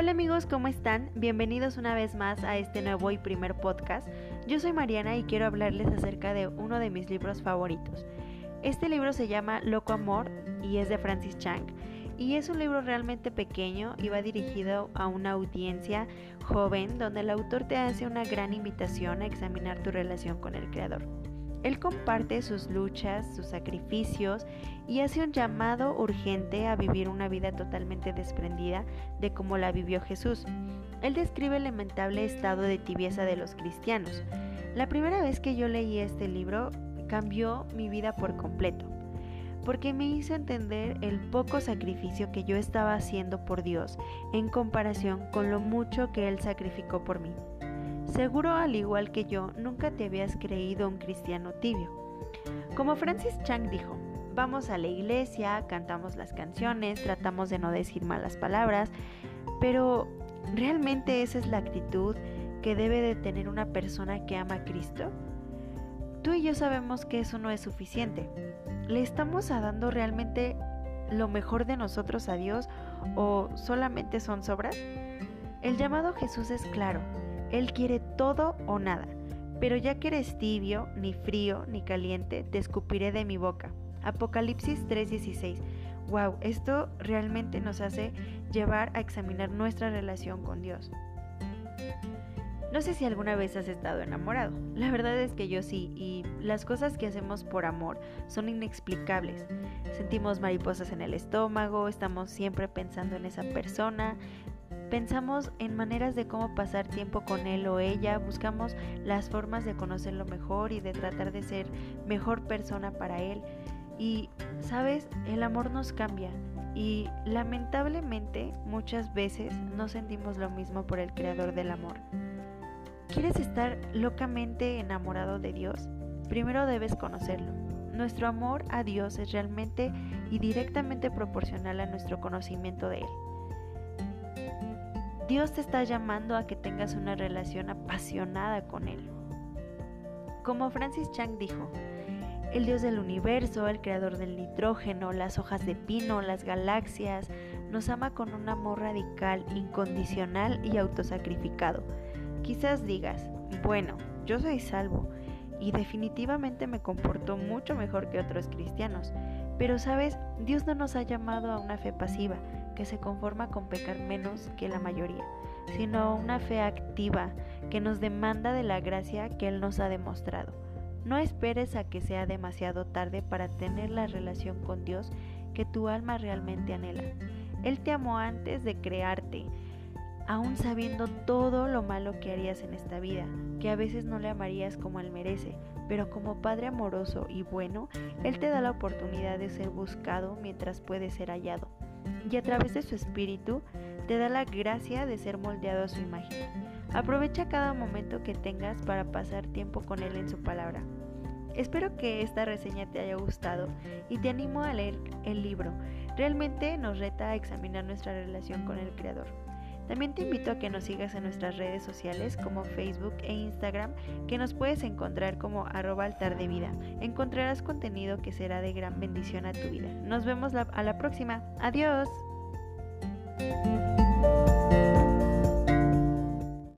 Hola amigos, ¿cómo están? Bienvenidos una vez más a este nuevo y primer podcast. Yo soy Mariana y quiero hablarles acerca de uno de mis libros favoritos. Este libro se llama Loco Amor y es de Francis Chang. Y es un libro realmente pequeño y va dirigido a una audiencia joven donde el autor te hace una gran invitación a examinar tu relación con el creador. Él comparte sus luchas, sus sacrificios y hace un llamado urgente a vivir una vida totalmente desprendida de cómo la vivió Jesús. Él describe el lamentable estado de tibieza de los cristianos. La primera vez que yo leí este libro cambió mi vida por completo, porque me hizo entender el poco sacrificio que yo estaba haciendo por Dios en comparación con lo mucho que Él sacrificó por mí. Seguro al igual que yo, nunca te habías creído un cristiano tibio. Como Francis Chang dijo, vamos a la iglesia, cantamos las canciones, tratamos de no decir malas palabras, pero ¿realmente esa es la actitud que debe de tener una persona que ama a Cristo? Tú y yo sabemos que eso no es suficiente. ¿Le estamos dando realmente lo mejor de nosotros a Dios o solamente son sobras? El llamado Jesús es claro él quiere todo o nada. Pero ya que eres tibio, ni frío, ni caliente, te escupiré de mi boca. Apocalipsis 3:16. Wow, esto realmente nos hace llevar a examinar nuestra relación con Dios. No sé si alguna vez has estado enamorado. La verdad es que yo sí, y las cosas que hacemos por amor son inexplicables. Sentimos mariposas en el estómago, estamos siempre pensando en esa persona, Pensamos en maneras de cómo pasar tiempo con él o ella, buscamos las formas de conocerlo mejor y de tratar de ser mejor persona para él. Y, sabes, el amor nos cambia y lamentablemente muchas veces no sentimos lo mismo por el creador del amor. ¿Quieres estar locamente enamorado de Dios? Primero debes conocerlo. Nuestro amor a Dios es realmente y directamente proporcional a nuestro conocimiento de Él. Dios te está llamando a que tengas una relación apasionada con Él. Como Francis Chang dijo, el Dios del universo, el creador del nitrógeno, las hojas de pino, las galaxias, nos ama con un amor radical, incondicional y autosacrificado. Quizás digas, bueno, yo soy salvo y definitivamente me comporto mucho mejor que otros cristianos, pero sabes, Dios no nos ha llamado a una fe pasiva, que se conforma con pecar menos que la mayoría, sino una fe activa que nos demanda de la gracia que Él nos ha demostrado. No esperes a que sea demasiado tarde para tener la relación con Dios que tu alma realmente anhela. Él te amó antes de crearte, aún sabiendo todo lo malo que harías en esta vida, que a veces no le amarías como Él merece, pero como Padre amoroso y bueno, Él te da la oportunidad de ser buscado mientras puede ser hallado y a través de su espíritu te da la gracia de ser moldeado a su imagen. Aprovecha cada momento que tengas para pasar tiempo con Él en su palabra. Espero que esta reseña te haya gustado y te animo a leer el libro. Realmente nos reta a examinar nuestra relación con el Creador. También te invito a que nos sigas en nuestras redes sociales como Facebook e Instagram, que nos puedes encontrar como arroba de vida. Encontrarás contenido que será de gran bendición a tu vida. Nos vemos a la próxima. Adiós.